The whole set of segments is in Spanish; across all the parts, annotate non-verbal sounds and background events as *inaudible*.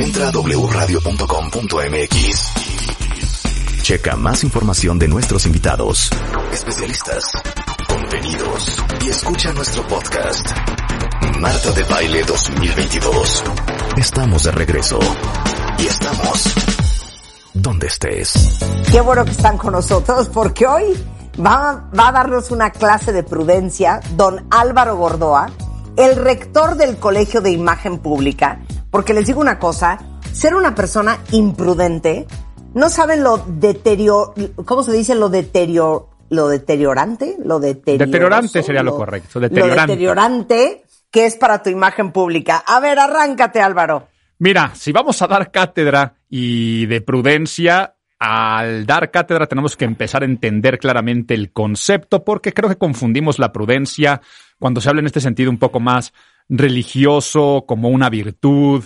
Entra a wradio.com.mx. Checa más información de nuestros invitados, especialistas, contenidos y escucha nuestro podcast. Marta de Baile 2022. Estamos de regreso. Y estamos donde estés. Qué bueno que están con nosotros porque hoy va, va a darnos una clase de prudencia don Álvaro Gordoa, el rector del Colegio de Imagen Pública, porque les digo una cosa, ser una persona imprudente, no saben lo deterior, ¿cómo se dice? Lo deterior, lo deteriorante, lo deteriorante. Deteriorante sería lo, correcto, deteriorante. Lo deteriorante que es para tu imagen pública. A ver, arráncate Álvaro. Mira, si vamos a dar cátedra y de prudencia, al dar cátedra tenemos que empezar a entender claramente el concepto porque creo que confundimos la prudencia cuando se habla en este sentido un poco más religioso, como una virtud,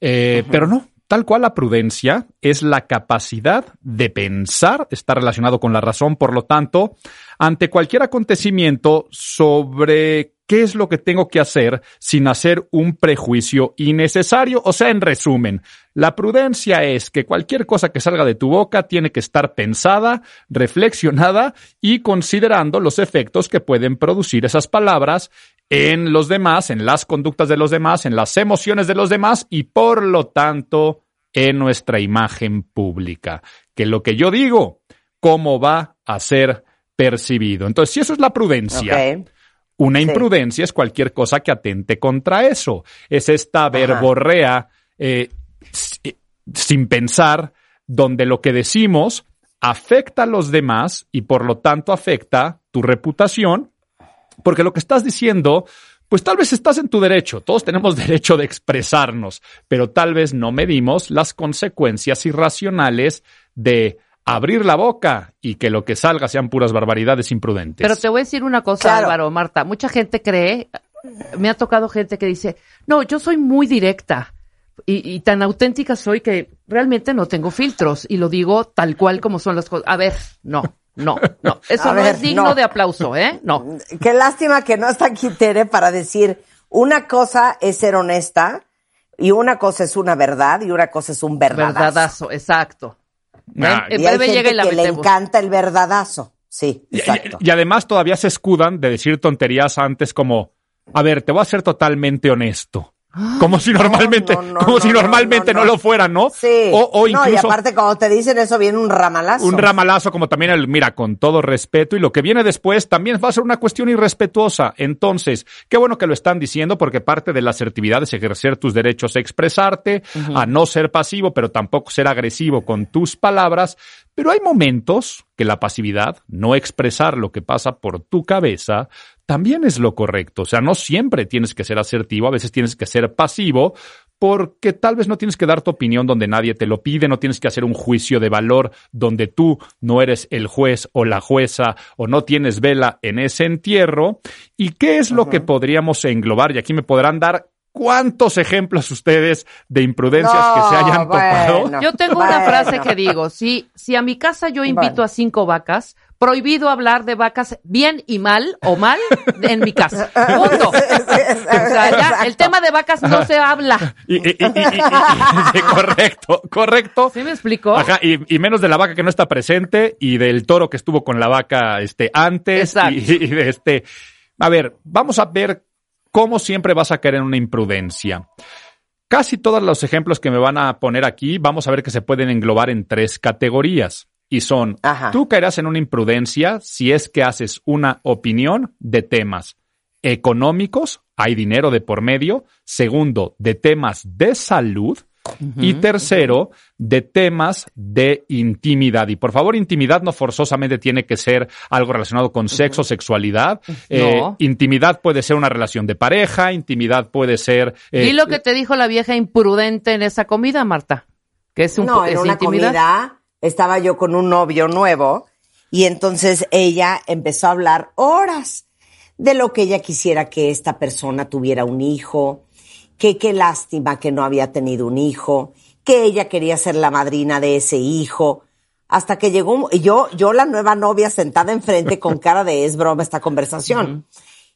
eh, pero no. Tal cual la prudencia es la capacidad de pensar, está relacionado con la razón, por lo tanto, ante cualquier acontecimiento sobre qué es lo que tengo que hacer sin hacer un prejuicio innecesario. O sea, en resumen, la prudencia es que cualquier cosa que salga de tu boca tiene que estar pensada, reflexionada y considerando los efectos que pueden producir esas palabras en los demás, en las conductas de los demás, en las emociones de los demás y por lo tanto en nuestra imagen pública. Que lo que yo digo, cómo va a ser percibido. Entonces, si eso es la prudencia, una imprudencia es cualquier cosa que atente contra eso. Es esta verborrea eh, eh, sin pensar, donde lo que decimos afecta a los demás y por lo tanto afecta tu reputación, porque lo que estás diciendo pues tal vez estás en tu derecho, todos tenemos *laughs* derecho de expresarnos, pero tal vez no medimos las consecuencias irracionales de abrir la boca y que lo que salga sean puras barbaridades imprudentes. Pero te voy a decir una cosa, Álvaro, Marta. Mucha gente cree, me ha tocado gente que dice, no, yo soy muy directa y, tan auténtica soy que realmente no tengo filtros y lo digo tal cual como son las cosas. A ver, no. No, no, eso no es digno de aplauso, ¿eh? No. Qué lástima que no está aquí Tere para decir una cosa es ser honesta y una cosa es una verdad y una cosa es un verdadazo. Verdadazo, exacto. Ah, y hay gente que le encanta el verdadazo. Sí, exacto. Y, además todavía se escudan de decir tonterías antes como, a ver, te voy a ser totalmente honesto. Como si normalmente, como si normalmente no, lo fuera, ¿no? Sí. O, incluso, no, y aparte cuando te dicen eso viene un ramalazo. Un ramalazo, como también el, mira, con todo respeto, y lo que viene después también va a ser una cuestión irrespetuosa. Entonces, qué bueno que lo están diciendo, porque parte de la asertividad es ejercer tus derechos a expresarte, a no ser pasivo, pero tampoco ser agresivo con tus palabras. Pero hay momentos que la pasividad, no expresar lo que pasa por tu cabeza, también es lo correcto. O sea, no siempre tienes que ser asertivo, a veces tienes que ser pasivo, porque tal vez no tienes que dar tu opinión donde nadie te lo pide, no tienes que hacer un juicio de valor donde tú no eres el juez o la jueza o no tienes vela en ese entierro. ¿Y qué es lo que podríamos englobar? Y aquí me podrán dar ¿Cuántos ejemplos ustedes de imprudencias que se hayan topado? Yo tengo una frase que digo, si, si a mi casa yo invito a cinco vacas, prohibido hablar de vacas bien y mal o mal en mi casa. *laughs* Punto. O sea, ya el tema de vacas no se habla. correcto, correcto. ¿Sí me explicó? Ajá, y, menos de la vaca que no está presente y del toro que estuvo con la vaca este antes y, y de este a ver, vamos a ver cómo siempre vas a caer en una imprudencia. Casi todos los ejemplos que me van a poner aquí, vamos a ver que se pueden englobar en tres categorías. Y son, tú caerás en una imprudencia si es que haces una opinión de temas económicos, hay dinero de por medio. Segundo, de temas de salud y tercero, de temas de intimidad. Y por favor, intimidad no forzosamente tiene que ser algo relacionado con sexo, sexualidad. Eh, intimidad puede ser una relación de pareja, intimidad puede ser... ¿Y eh, lo que te dijo la vieja imprudente en esa comida, Marta? Que es un no, en una comida estaba yo con un novio nuevo y entonces ella empezó a hablar horas de lo que ella quisiera que esta persona tuviera un hijo, que qué lástima que no había tenido un hijo, que ella quería ser la madrina de ese hijo, hasta que llegó yo, yo la nueva novia sentada enfrente con *laughs* cara de es broma esta conversación.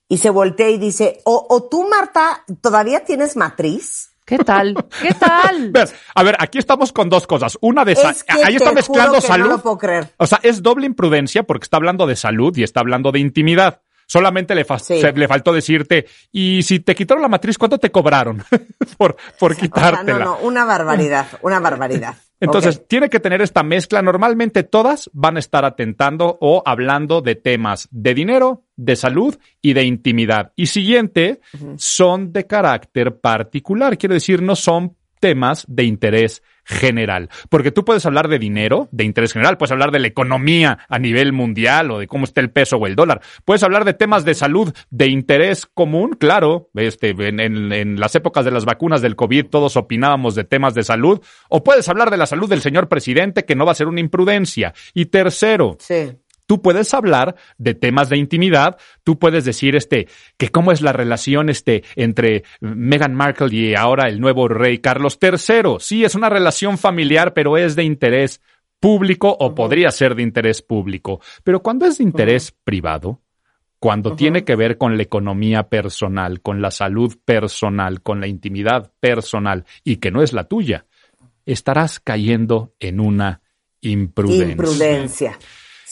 Y se voltea y dice, o, o tú, Marta, ¿todavía tienes matriz? ¿Qué tal? *laughs* ¿Qué tal? A ver, aquí estamos con dos cosas. Una de es ahí está mezclando salud. No lo puedo creer. O sea, es doble imprudencia porque está hablando de salud y está hablando de intimidad. Solamente le, le faltó decirte, y si te quitaron la matriz, ¿cuánto te cobraron *laughs* por, por quitártela? no, no, una barbaridad, una barbaridad. *laughs* Entonces, tiene que tener esta mezcla. Normalmente todas van a estar atentando o hablando de temas de dinero, de salud y de intimidad. Y siguiente, son de carácter particular. Quiere decir, no son temas de interés general. Porque tú puedes hablar de dinero, de interés general, puedes hablar de la economía a nivel mundial o de cómo está el peso o el dólar. Puedes hablar de temas de salud de interés común, claro. Este, en, en las épocas de las vacunas del COVID todos opinábamos de temas de salud. O puedes hablar de la salud del señor presidente, que no va a ser una imprudencia. Y tercero, sí. Tú puedes hablar de temas de intimidad, tú puedes decir este que cómo es la relación este entre Meghan Markle y ahora el nuevo rey Carlos III. Sí, es una relación familiar, pero es de interés público o podría ser de interés público. Pero cuando es de interés privado, cuando tiene que ver con la economía personal, con la salud personal, con la intimidad personal y que no es la tuya, estarás cayendo en una imprudencia. Imprudencia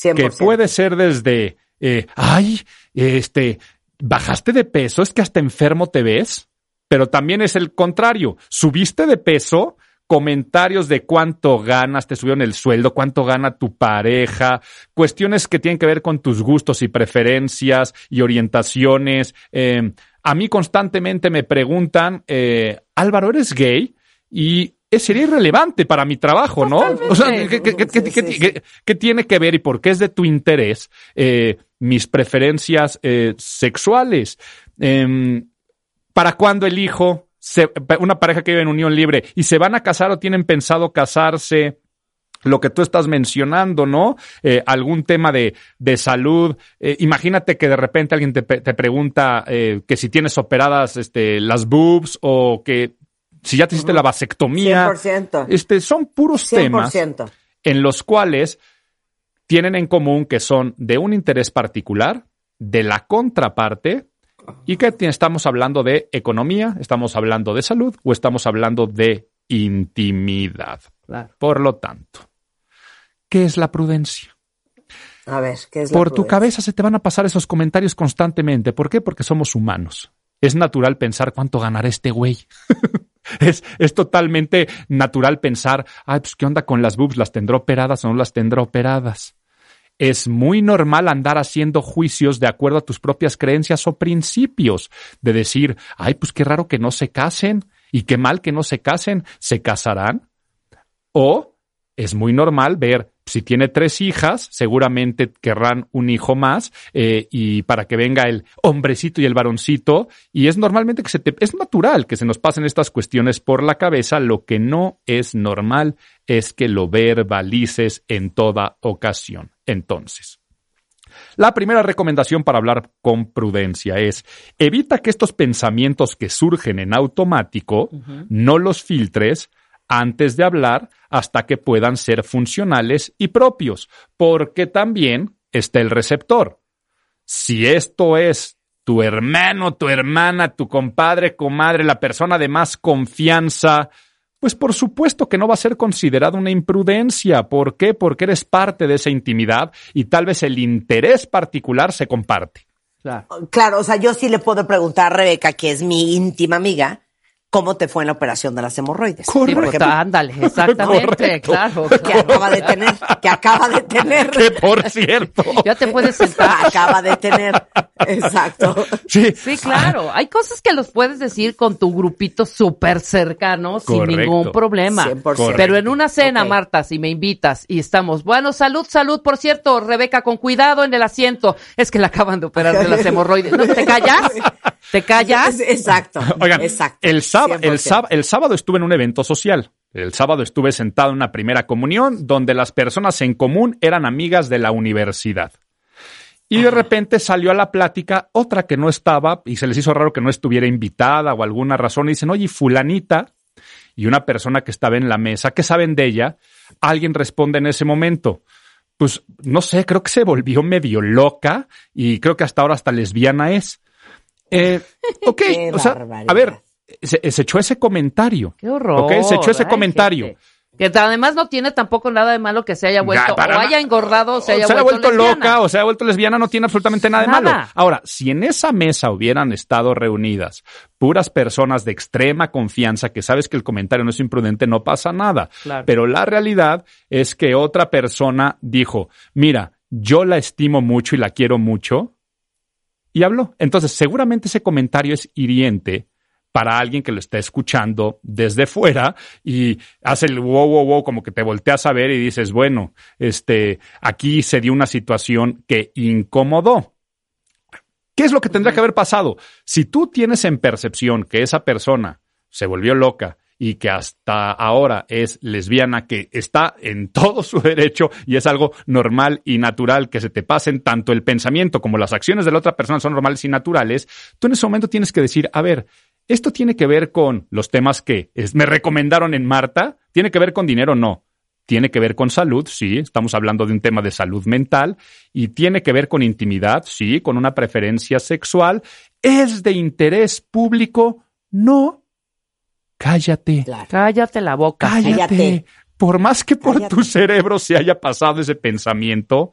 que puede ser desde, eh, ay, este, bajaste de peso, es que hasta enfermo te ves, pero también es el contrario, subiste de peso, comentarios de cuánto ganas, te subieron el sueldo, cuánto gana tu pareja, cuestiones que tienen que ver con tus gustos y preferencias y orientaciones. Eh, a mí constantemente me preguntan, eh, Álvaro, ¿eres gay? Y sería irrelevante para mi trabajo, ¿no? O sea, ¿qué, tiene que ver y por qué es de tu interés eh, mis preferencias eh, sexuales? Em, ¿Para cuándo elijo una pareja que vive en unión libre y se van a casar o tienen pensado casarse? lo que tú estás mencionando, ¿no? Eh, algún tema de, de salud. imagínate que de repente alguien te, te pregunta que si tienes operadas este, las boobs o que si ya te hiciste la vasectomía. 100%. Este, son puros temas en los cuales tienen en común que son de un interés particular, de la contraparte, y que estamos hablando de economía, estamos hablando de salud o estamos hablando de intimidad. Por lo tanto, ¿qué es la prudencia? A ver, ¿qué es la Por tu cabeza se te van a pasar esos comentarios constantemente. ¿Por qué? Porque somos humanos. Es natural pensar cuánto ganará este güey. *laughs* Es, es totalmente natural pensar, ay, pues qué onda con las boobs, las tendrá operadas o no las tendrá operadas. Es muy normal andar haciendo juicios de acuerdo a tus propias creencias o principios, de decir, ay, pues qué raro que no se casen y qué mal que no se casen, ¿se casarán? O es muy normal ver si tiene tres hijas, seguramente querrán un hijo más eh, y para que venga el hombrecito y el varoncito. Y es normalmente que se te, es natural que se nos pasen estas cuestiones por la cabeza. Lo que no es normal es que lo verbalices en toda ocasión. Entonces, la primera recomendación para hablar con prudencia es evita que estos pensamientos que surgen en automático no los filtres antes de hablar hasta que puedan ser funcionales y propios, porque también está el receptor. Si esto es tu hermano, tu hermana, tu compadre, comadre, la persona de más confianza, pues por supuesto que no va a ser considerado una imprudencia. ¿Por qué? Porque eres parte de esa intimidad y tal vez el interés particular se comparte. Claro. claro, o sea, yo sí le puedo preguntar a Rebeca, que es mi íntima amiga, cómo te fue en la operación de las hemorroides. Correcto. ándale, *laughs* exactamente, claro. Que acaba de tener, que acaba de tener. Que por cierto. *laughs* ya te puedes sentar. Acaba de tener. Exacto. Sí. Sí, claro. Hay cosas que los puedes decir con tu grupito súper cercano sin ningún problema. 100%. Pero en una cena, Marta, si me invitas y estamos, bueno, salud, salud, por cierto, Rebeca, con cuidado en el asiento. Es que la acaban de operar de las *laughs* hemorroides. ¿No te callas? ¿Te callas? Exacto. *laughs* Oigan, exacto. El, sábado, el, sábado, estuve en un evento social. El sábado estuve sentado en una primera comunión donde las personas en común eran amigas de la universidad. Y de repente salió a la plática otra que no estaba y se les hizo raro que no estuviera invitada o alguna razón. Y dicen, oye, fulanita y una persona que estaba en la mesa, ¿qué saben de ella? Alguien responde en ese momento. Pues no sé, creo que se volvió medio loca y creo que hasta ahora hasta lesbiana es. Eh, *laughs* ok, o sea, a ver, se, echó ese comentario. Qué horror. Ok, se echó ese comentario. Que además no tiene tampoco nada de malo que se haya vuelto, o haya engordado, o se haya, o se haya vuelto, loca, o se haya vuelto lesbiana, no tiene absolutamente nada de malo. Ahora, si en esa mesa hubieran estado reunidas puras personas de extrema confianza que sabes que el comentario no es imprudente, no pasa nada. Pero la realidad es que otra persona dijo, mira, yo la estimo mucho y la quiero mucho, y habló. Entonces, seguramente ese comentario es hiriente para alguien que lo está escuchando desde fuera y hace el wow, wow, wow, como que te volteas a ver y dices, bueno, este, aquí se dio una situación que incomodó. ¿Qué es lo que tendría que haber pasado? Si tú tienes en percepción que esa persona se volvió loca y que hasta ahora es lesbiana, que está en todo su derecho y es algo normal y natural que se te pasen tanto el pensamiento como las acciones de la otra persona son normales y naturales, tú en ese momento tienes que decir, a ver, esto tiene que ver con los temas que me recomendaron en Marta. ¿Tiene que ver con dinero? No. Tiene que ver con salud, sí, estamos hablando de un tema de salud mental, y tiene que ver con intimidad, sí, con una preferencia sexual. ¿Es de interés público? No. Cállate. Cállate la boca. Cállate. Por más que por tu cerebro se haya pasado ese pensamiento,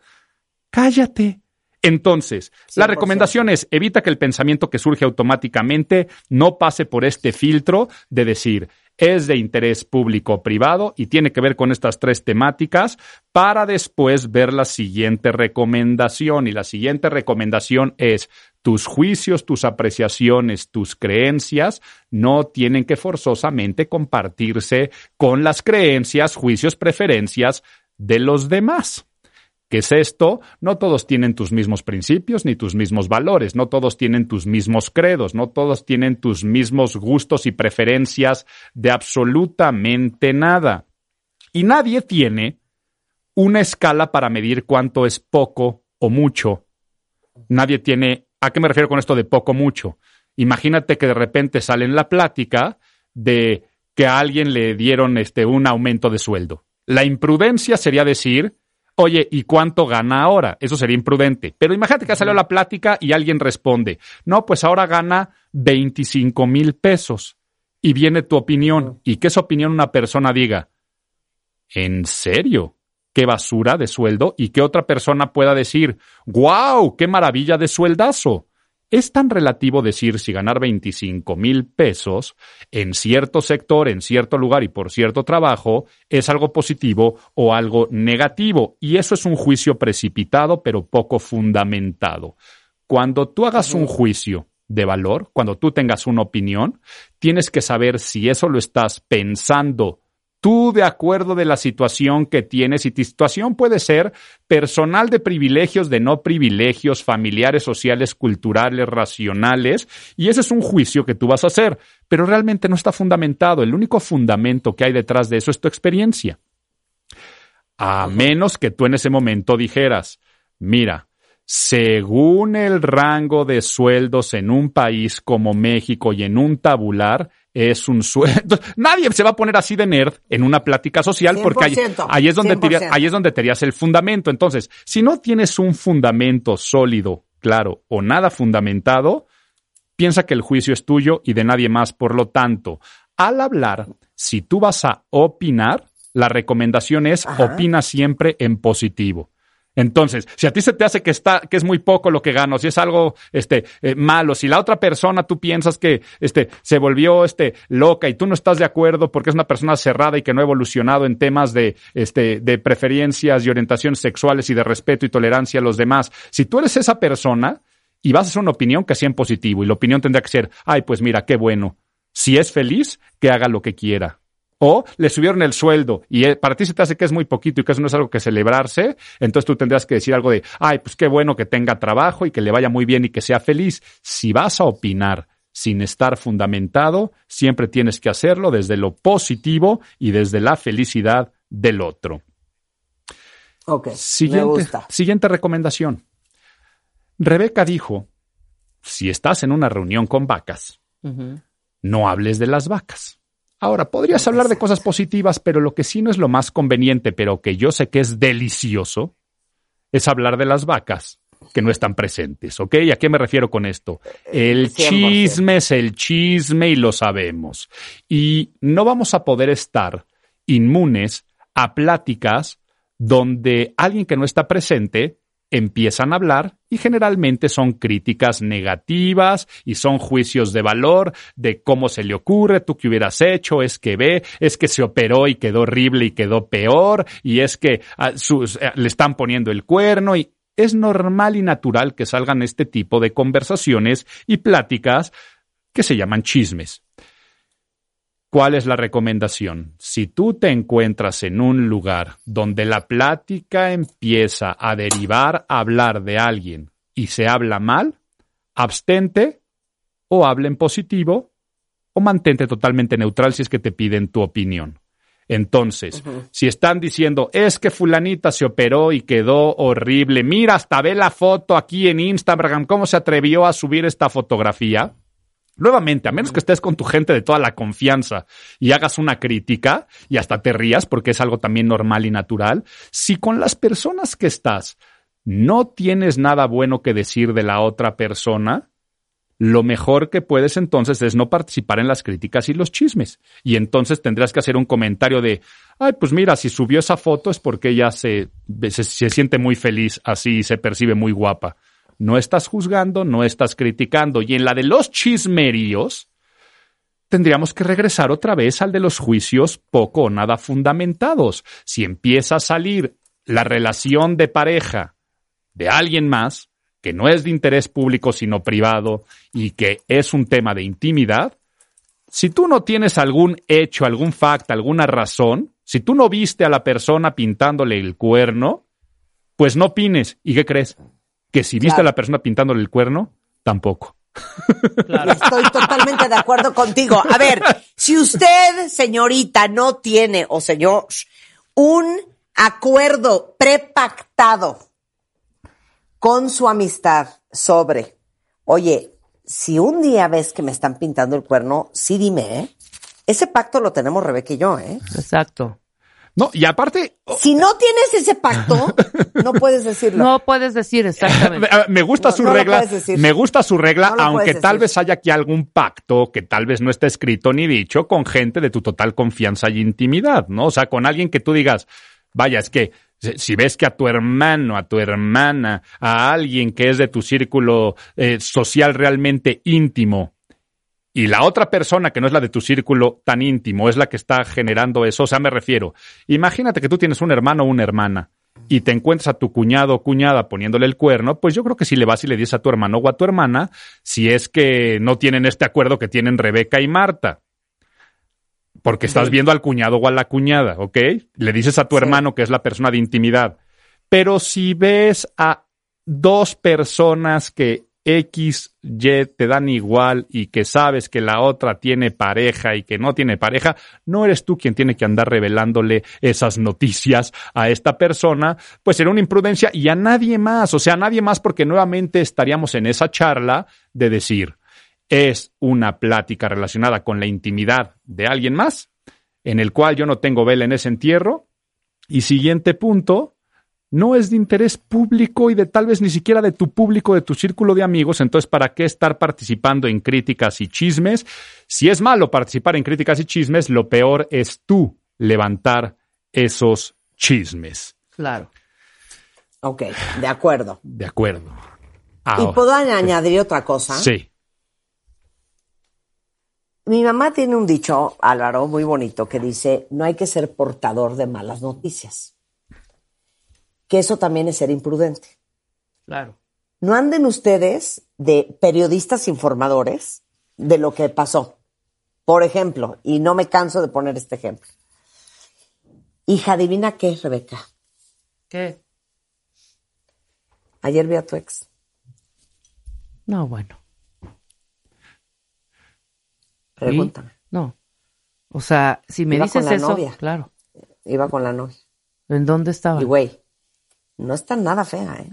cállate. Entonces, la recomendación es evita que el pensamiento que surge automáticamente no pase por este filtro de decir es de interés público o privado y tiene que ver con estas tres temáticas para después ver la siguiente recomendación. Y la siguiente recomendación es tus juicios, tus apreciaciones, tus creencias no tienen que forzosamente compartirse con las creencias, juicios, preferencias de los demás. ¿Qué es esto? No todos tienen tus mismos principios ni tus mismos valores, no todos tienen tus mismos credos, no todos tienen tus mismos gustos y preferencias de absolutamente nada. Y nadie tiene una escala para medir cuánto es poco o mucho. Nadie tiene, ¿a qué me refiero con esto de poco mucho? Imagínate que de repente sale en la plática de que a alguien le dieron este, un aumento de sueldo. La imprudencia sería decir, Oye, ¿y cuánto gana ahora? Eso sería imprudente. Pero imagínate que salió la plática y alguien responde, no, pues ahora gana 25 mil pesos. Y viene tu opinión. ¿Y qué es opinión una persona diga? ¿En serio? ¿Qué basura de sueldo? Y que otra persona pueda decir, ¡guau! ¡Qué maravilla de sueldazo! Es tan relativo decir si ganar 25 mil pesos en cierto sector, en cierto lugar y por cierto trabajo es algo positivo o algo negativo. Y eso es un juicio precipitado pero poco fundamentado. Cuando tú hagas un juicio de valor, cuando tú tengas una opinión, tienes que saber si eso lo estás pensando tú de acuerdo de la situación que tienes y tu situación puede ser personal de privilegios, de no privilegios, familiares, sociales, culturales, racionales, y ese es un juicio que tú vas a hacer, pero realmente no está fundamentado. El único fundamento que hay detrás de eso es tu experiencia. A menos que tú en ese momento dijeras, mira, según el rango de sueldos en un país como México y en un tabular, es un sueldo. *laughs* Nadie se va a poner así de nerd en una plática social porque ahí, es donde te, ahí es donde te el fundamento. Entonces, si no tienes un fundamento sólido, claro, o nada fundamentado, piensa que el juicio es tuyo y de nadie más. Por lo tanto, al hablar, si tú vas a opinar, la recomendación es opina siempre en positivo. Entonces, si a ti se te hace que está, que es muy poco lo que gano, si es algo, este, eh, malo, si la otra persona tú piensas que, este, se volvió, este, loca y tú no estás de acuerdo porque es una persona cerrada y que no ha evolucionado en temas de, este, de preferencias y orientaciones sexuales y de respeto y tolerancia a los demás, si tú eres esa persona y vas a hacer una opinión que sea en positivo y la opinión tendrá que ser, ay, pues mira, qué bueno. Si es feliz, que haga lo que quiera o le subieron el sueldo y eh, para ti se te hace que es muy poquito y que eso no es algo que celebrarse, entonces tú tendrás que decir algo de, ay, pues qué bueno que tenga trabajo y que le vaya muy bien y que sea feliz. Si vas a opinar sin estar fundamentado, siempre tienes que hacerlo desde lo positivo y desde la felicidad del otro. Ok. Siguiente, siguiente recomendación. Rebeca dijo, si estás en una reunión con vacas, no hables de las vacas. Ahora, podrías hablar de cosas positivas, pero lo que sí no es lo más conveniente, pero que yo sé que es delicioso, es hablar de las vacas que no están presentes, ¿ok? ¿A qué me refiero con esto? El chisme es el chisme y lo sabemos. Y no vamos a poder estar inmunes a pláticas donde alguien que no está presente empiezan a hablar y generalmente son críticas negativas y son juicios de valor de cómo se le ocurre, tú que hubieras hecho, es que ve, es que se operó y quedó horrible y quedó peor y es que ah, eh, le están poniendo el cuerno y es normal y natural que salgan este tipo de conversaciones y pláticas que se llaman chismes. ¿Cuál es la recomendación? Si tú te encuentras en un lugar donde la plática empieza a derivar a hablar de alguien y se habla mal, abstente o habla en positivo o mantente totalmente neutral si es que te piden tu opinión. Entonces, si están diciendo, es que fulanita se operó y quedó horrible, mira, hasta ve la foto aquí en Instagram, cómo se atrevió a subir esta fotografía, Nuevamente, a menos que estés con tu gente de toda la confianza y hagas una crítica y hasta te rías porque es algo también normal y natural, si con las personas que estás no tienes nada bueno que decir de la otra persona, lo mejor que puedes entonces es no participar en las críticas y los chismes. Y entonces tendrás que hacer un comentario de, ay, pues mira, si subió esa foto es porque ella se, se, siente muy feliz así y se percibe muy guapa. No estás juzgando, no estás criticando. Y en la de los chismeríos, tendríamos que regresar otra vez al de los juicios poco o nada fundamentados. Si empieza a salir la relación de pareja de alguien más, que no es de interés público sino privado y que es un tema de intimidad, si tú no tienes algún hecho, algún fact, alguna razón, si tú no viste a la persona pintándole el cuerno, pues no opines. ¿Y qué crees? Que si viste a la persona pintándole el cuerno, tampoco. Estoy totalmente de acuerdo contigo. A ver, si usted, señorita, no tiene, o señor, un acuerdo prepactado con su amistad sobre, oye, si un día ves que me están pintando el cuerno, sí dime, ¿eh? Ese pacto lo tenemos Rebeca y yo, ¿eh? Exacto. No, y aparte. Si no tienes ese pacto, *laughs* no puedes decirlo. No puedes decir exactamente. *laughs* me gusta su regla. Me gusta su regla, aunque tal vez haya aquí algún pacto que tal vez no esté escrito ni dicho con gente de tu total confianza y intimidad, ¿no? O sea, con alguien que tú digas, vaya, es que si ves que a tu hermano, a tu hermana, a alguien que es de tu círculo eh, social realmente íntimo, y la otra persona que no es la de tu círculo tan íntimo es la que está generando eso, o sea, me refiero, imagínate que tú tienes un hermano o una hermana y te encuentras a tu cuñado o cuñada poniéndole el cuerno, pues yo creo que si le vas y le dices a tu hermano o a tu hermana, si es que no tienen este acuerdo que tienen Rebeca y Marta. Porque estás viendo al cuñado o a la cuñada, ¿ok? Le dices a tu hermano que es la persona de intimidad. Pero si ves a dos personas que X, Y te dan igual y que sabes que la otra tiene pareja y que no tiene pareja, no eres tú quien tiene que andar revelándole esas noticias a esta persona, pues será una imprudencia y a nadie más, o sea, a nadie más porque nuevamente estaríamos en esa charla de decir, es una plática relacionada con la intimidad de alguien más, en el cual yo no tengo vela en ese entierro. Y siguiente punto, no es de interés público y de tal vez ni siquiera de tu público, de tu círculo de amigos, entonces ¿para qué estar participando en críticas y chismes? Si es malo participar en críticas y chismes, lo peor es tú levantar esos chismes. Claro. Ok, de acuerdo. De acuerdo. ¿Y puedo añadir otra cosa? Sí. Mi mamá tiene un dicho, Álvaro, muy bonito, que dice, no hay que ser portador de malas noticias que eso también es ser imprudente. Claro. No anden ustedes de periodistas informadores de lo que pasó. Por ejemplo, y no me canso de poner este ejemplo. Hija, adivina qué, Rebeca. ¿Qué? Ayer vi a tu ex. No, bueno. Pregúntame. No. O sea, si me Iba dices con la eso, novia. claro. Iba con la novia. ¿En dónde estaba? Y güey, no está nada fea, ¿eh?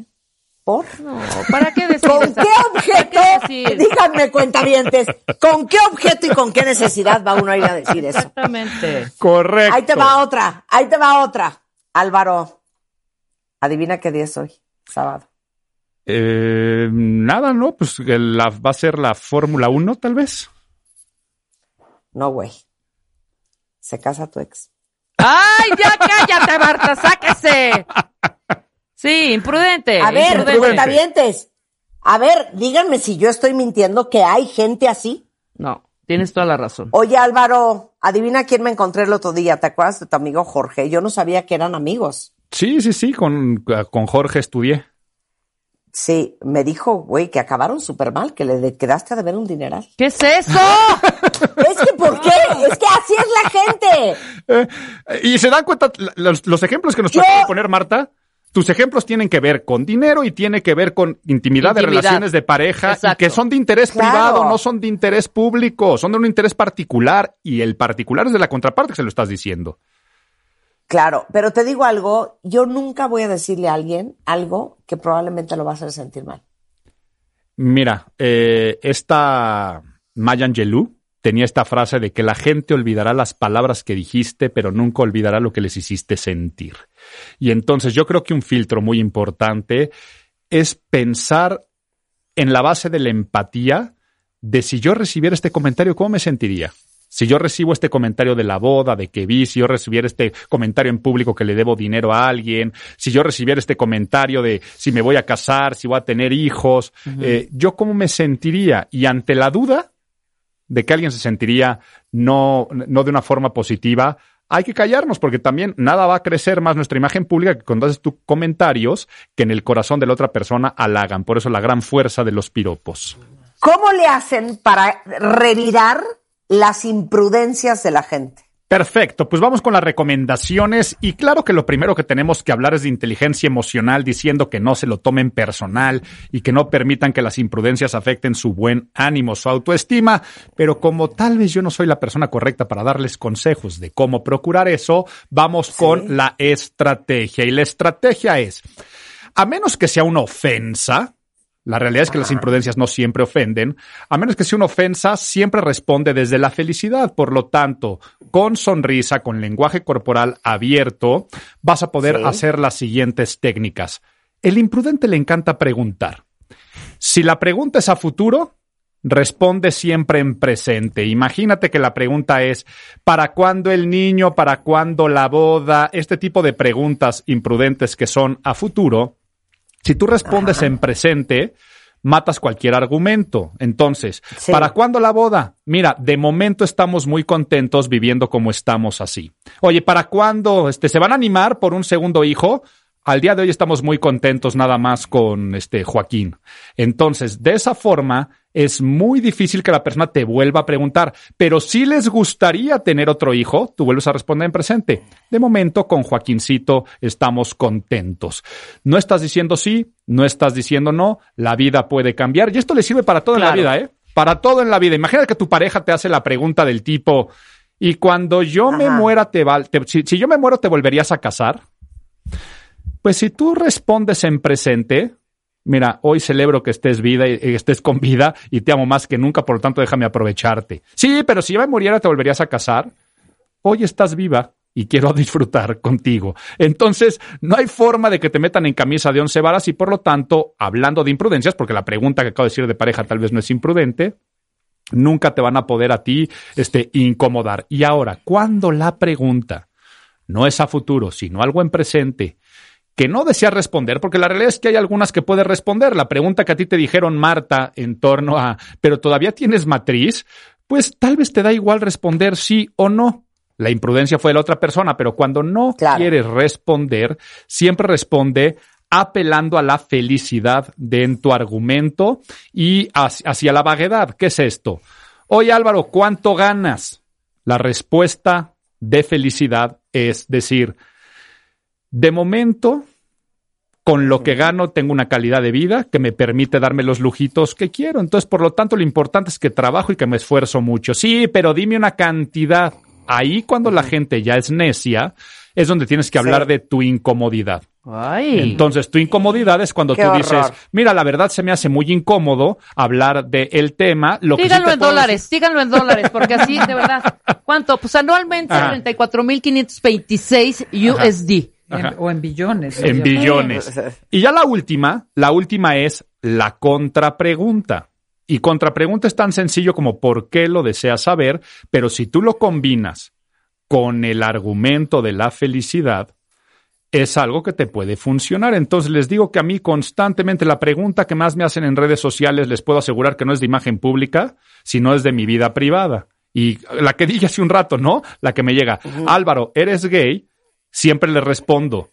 ¿Por? No, ¿para qué decir ¿Con esa- qué objeto? ¿Para qué? Díganme, cuentavientes, ¿con qué objeto y con qué necesidad va uno a ir a decir eso? Exactamente. Correcto. Ahí te va otra, ahí te va otra. Álvaro, adivina qué día es hoy, sábado. Eh, nada, ¿no? Pues la, va a ser la Fórmula 1, tal vez. No, güey. Se casa tu ex. ¡Ay, ya cállate, Marta! ¡Sáquese! Sí, imprudente. A ver, imprudente. cuentavientes. A ver, díganme si yo estoy mintiendo que hay gente así. No, tienes toda la razón. Oye, Álvaro, adivina quién me encontré el otro día. ¿Te acuerdas de tu amigo Jorge? Yo no sabía que eran amigos. Sí, sí, sí, con, con Jorge estudié. Sí, me dijo, güey, que acabaron súper mal, que le quedaste a deber un dineral. ¿Qué es eso? *laughs* Es que, ¿por qué? Es que así es la gente. *laughs* Eh, y se dan cuenta, los, los ejemplos que nos Yo- acaba de poner Marta, tus ejemplos tienen que ver con dinero y tiene que ver con intimidad, de relaciones de pareja y que son de interés Claro. privado, no son de interés público, son de un interés particular y el particular es de la contraparte que se lo estás diciendo. Claro, pero te digo algo, yo nunca voy a decirle a alguien algo que probablemente lo va a hacer sentir mal. Mira, eh, esta Maya Angelou tenía esta frase de que la gente olvidará las palabras que dijiste, pero nunca olvidará lo que les hiciste sentir. Y entonces yo creo que un filtro muy importante es pensar en la base de la empatía de si yo recibiera este comentario, ¿cómo me sentiría? Si yo recibo este comentario de la boda, de que vi, si yo recibiera este comentario en público que le debo dinero a alguien, si yo recibiera este comentario de si me voy a casar, si voy a tener hijos, eh, yo cómo me sentiría. Y ante la duda de que alguien se sentiría no, no de una forma positiva, hay que callarnos porque también nada va a crecer más nuestra imagen pública que cuando haces tus comentarios que en el corazón de la otra persona halagan. Por eso la gran fuerza de los piropos. ¿Cómo le hacen para revirar las imprudencias de la gente? Perfecto, pues vamos con las recomendaciones y claro que lo primero que tenemos que hablar es de inteligencia emocional diciendo que no se lo tomen personal y que no permitan que las imprudencias afecten su buen ánimo, su autoestima, pero como tal vez yo no soy la persona correcta para darles consejos de cómo procurar eso, vamos con la estrategia. Y la estrategia es, a menos que sea una ofensa, la realidad es que las imprudencias no siempre ofenden, a menos que sea una ofensa, siempre responde desde la felicidad. Por lo tanto, con sonrisa, con lenguaje corporal abierto, vas a poder Sí. hacer las siguientes técnicas. El imprudente le encanta preguntar. Si la pregunta es a futuro, responde siempre en presente. Imagínate que la pregunta es, ¿para cuándo el niño? ¿Para cuándo la boda? Este tipo de preguntas imprudentes que son a futuro. Si tú respondes en presente, matas cualquier argumento. Entonces, Sí. ¿para cuándo la boda? Mira, de momento estamos muy contentos viviendo como estamos así. Oye, ¿para cuándo este, se van a animar por un segundo hijo? Al día de hoy estamos muy contentos nada más con este Joaquín. Entonces, de esa forma, es muy difícil que la persona te vuelva a preguntar, pero si les gustaría tener otro hijo, tú vuelves a responder en presente. De momento, con Joaquincito estamos contentos. No estás diciendo sí, no estás diciendo no, la vida puede cambiar y esto le sirve para todo en Claro. la vida, ¿eh? Para todo en la vida. Imagina que tu pareja te hace la pregunta del tipo, y cuando yo me muera, te, si, si yo me muero, ¿te volverías a casar? Pues si tú respondes en presente, mira, hoy celebro que estés vida y estés con vida y te amo más que nunca, por lo tanto déjame aprovecharte. Sí, pero si yo me muriera, ¿te volverías a casar? Hoy estás viva y quiero *laughs* disfrutar contigo. Entonces, no hay forma de que te metan en camisa de once varas y por lo tanto, hablando de imprudencias, porque la pregunta que acabo de decir de pareja tal vez no es imprudente, nunca te van a poder a ti este, incomodar. Y ahora, cuando la pregunta no es a futuro, sino algo en presente, que no deseas responder, porque la realidad es que hay algunas que puedes responder. La pregunta que a ti te dijeron, Marta, en torno a, pero todavía tienes matriz, pues tal vez te da igual responder sí o no. La imprudencia fue de la otra persona, pero cuando no Claro. quieres responder, siempre responde apelando a la felicidad de en tu argumento y hacia, hacia la vaguedad. ¿Qué es esto? Oye Álvaro, ¿cuánto ganas? La respuesta de felicidad es decir, de momento, con lo que gano tengo una calidad de vida que me permite darme los lujitos que quiero. Entonces, por lo tanto, lo importante es que trabajo y que me esfuerzo mucho. Sí, pero dime una cantidad. Ahí cuando la gente ya es necia, es donde tienes que hablar de tu incomodidad. Ay. Entonces, tu incomodidad es cuando Qué tú horror. dices, mira, la verdad se me hace muy incómodo hablar del tema. Lo que sí Díganlo te en dólares, díganlo en dólares, porque así, de *laughs* verdad. ¿Cuánto? Pues anualmente Ajá. 34.526 USD. En- o en billones. en billones. Y ya la última, la última es la contrapregunta. Y contrapregunta es tan sencillo como por qué lo deseas saber, pero si tú lo combinas con el argumento de la felicidad, es algo que te puede funcionar. Entonces les digo que a mí constantemente la pregunta que más me hacen en redes sociales les puedo asegurar que no es de imagen pública, sino es de mi vida privada. Y la que dije hace un rato, ¿no? La que me llega, Álvaro, ¿eres gay? Siempre le respondo,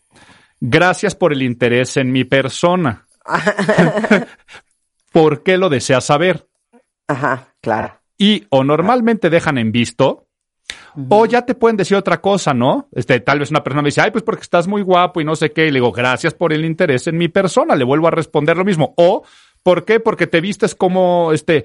gracias por el interés en mi persona. *laughs* *laughs* ¿Por qué lo deseas saber? Ajá, claro. Y o normalmente dejan en visto, o ya te pueden decir otra cosa, ¿no? Este, tal vez una persona me dice, ay, pues porque estás muy guapo y no sé qué. Y le digo, gracias por el interés en mi persona. Le vuelvo a responder lo mismo. O, ¿por qué? Porque te vistes como, este,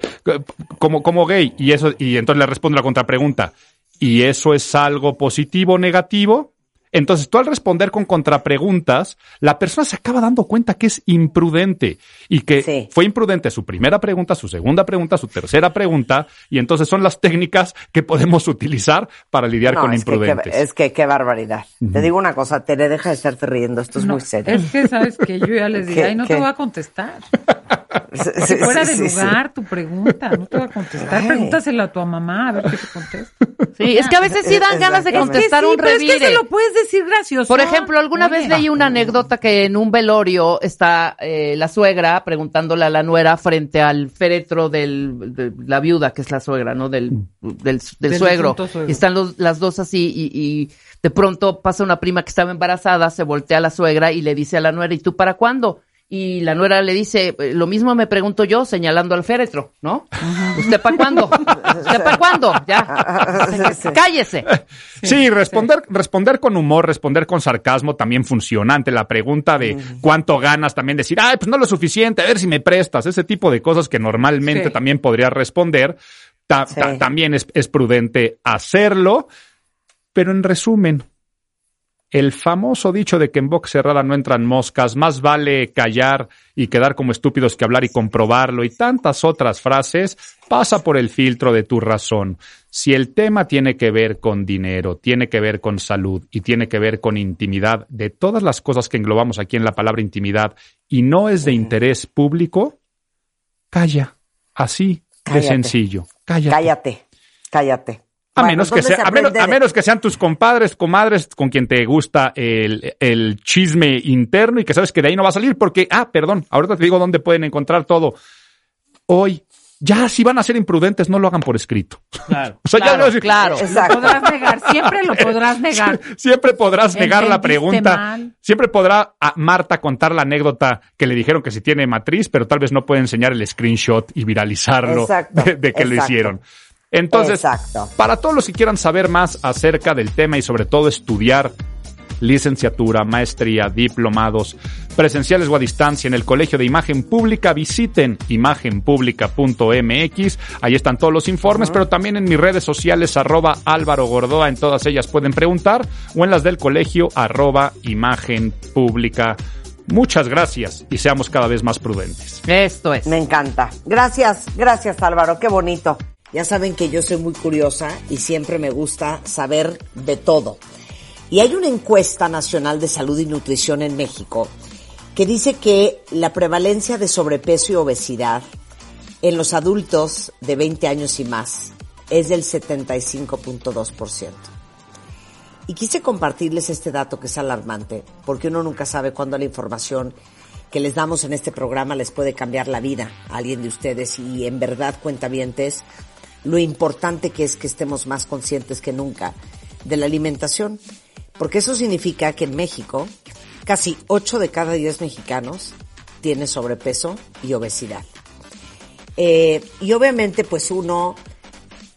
como, como gay. Y eso, y entonces le respondo la contrapregunta. ¿Y eso es algo positivo o negativo? Entonces, tú al responder con contrapreguntas, la persona se acaba dando cuenta que es imprudente y que Sí. fue imprudente su primera pregunta, su segunda pregunta, su tercera pregunta, y entonces son las técnicas que podemos *laughs* utilizar para lidiar No, con es que, imprudentes. es que qué barbaridad. Te digo una cosa, Tere, deja de estarte riendo, esto es No, muy serio. Es que sabes que yo ya les *laughs* dije, ¿Qué- ay, no qué? te voy a contestar. *laughs* Si fuera de sí, lugar tu pregunta, no te voy a contestar. Ay. Pregúntaselo a tu mamá a ver qué te contesta. Sí, es que a veces sí dan ganas de contestar sí, un pero es que revire. se lo puedes decir gracioso. Por ejemplo, alguna vez leí una anécdota que en un velorio está eh, la suegra preguntándole a la nuera frente al féretro del, de la viuda, que es la suegra, ¿no? Del, del, del Del suegro. difunto suegro. Y están los- las dos así y, y de pronto pasa una prima que estaba embarazada, se voltea a la suegra y le dice a la nuera, ¿y tú para cuándo? Y la nuera le dice, "Eh, lo mismo me pregunto yo, señalando al féretro, ¿no? ¿Usted para cuándo? ¿Usted para cuándo? Ya. Sí, sí. Cállese. Sí, responder, responder con humor, responder con sarcasmo también funciona. Ante la pregunta de cuánto ganas, también decir, ay, pues no lo suficiente, a ver si me prestas. Ese tipo de cosas que normalmente Sí. también podrías responder. Ta- Sí. ta- también es, es prudente hacerlo. Pero en resumen, el famoso dicho de que en boca cerrada no entran moscas, más vale callar y quedar como estúpidos que hablar y comprobarlo y tantas otras frases, pasa por el filtro de tu razón. Si el tema tiene que ver con dinero, tiene que ver con salud y tiene que ver con intimidad, de todas las cosas que englobamos aquí en la palabra intimidad, y no es de interés público, calla. Así de Cállate. sencillo. Cállate. Cállate, cállate. A, Bueno, menos que ¿dónde sea, se a, menos, aprende a de- menos que sean tus compadres, comadres, con quien te gusta el, el chisme interno y que sabes que de ahí no va a salir porque, ah, perdón, ahorita te digo dónde pueden encontrar todo. Hoy, ya si van a ser imprudentes, no lo hagan por escrito. Claro, *laughs* O sea, ya claro, no es- claro. *laughs* Exacto. Podrás negar, siempre lo *laughs* podrás negar. Siempre podrás negar la pregunta. mal. Siempre podrá a Marta contar la anécdota que le dijeron que si tiene matriz, pero tal vez no puede enseñar el screenshot y viralizarlo Exacto, de, de que lo hicieron. Entonces, Exacto. para todos los que quieran saber más acerca del tema y sobre todo estudiar licenciatura, maestría, diplomados, presenciales o a distancia en el Colegio de Imagen Pública, visiten imagenpublica.mx. Ahí están todos los informes, pero también en mis redes sociales, arroba Álvaro Gordoa, en todas ellas pueden preguntar, o en las del colegio, arroba Imagen Pública. Muchas gracias y seamos cada vez más prudentes. Esto es. Me encanta. Gracias, gracias Álvaro, qué bonito. Ya saben que yo soy muy curiosa y siempre me gusta saber de todo. Y hay una encuesta nacional de salud y nutrición en México que dice que la prevalencia de sobrepeso y obesidad en los adultos de 20 años y más es del 75.2%. Y quise compartirles este dato que es alarmante, porque uno nunca sabe cuándo la información que les damos en este programa les puede cambiar la vida a alguien de ustedes y en verdad cuentavientes lo importante que es que estemos más conscientes que nunca de la alimentación, porque eso significa que en México casi 8 de cada 10 mexicanos tiene sobrepeso y obesidad. Eh, y obviamente pues uno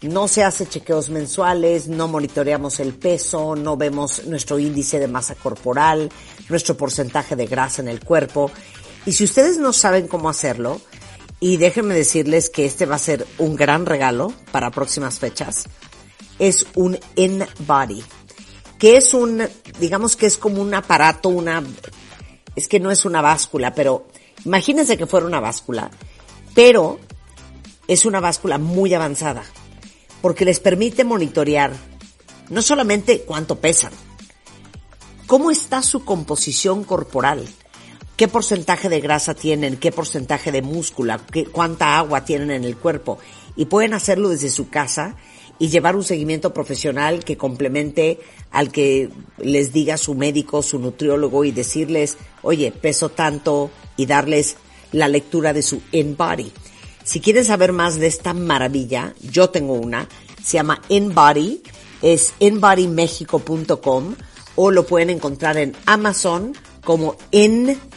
no se hace chequeos mensuales, no monitoreamos el peso, no vemos nuestro índice de masa corporal, nuestro porcentaje de grasa en el cuerpo. Y si ustedes no saben cómo hacerlo, y déjenme decirles que este va a ser un gran regalo para próximas fechas, es un InBody, que es un, digamos que es como un aparato, una, es que no es una báscula, pero imagínense que fuera una báscula, pero es una báscula muy avanzada porque les permite monitorear no solamente cuánto pesan, cómo está su composición corporal, qué porcentaje de grasa tienen, qué porcentaje de múscula, qué, cuánta agua tienen en el cuerpo. Y pueden hacerlo desde su casa y llevar un seguimiento profesional que complemente al que les diga su médico, su nutriólogo y decirles, oye, peso tanto y darles la lectura de su in-body. Si quieren saber más de esta maravilla, yo tengo una, se llama InBody, es inbodymexico.com o lo pueden encontrar en Amazon como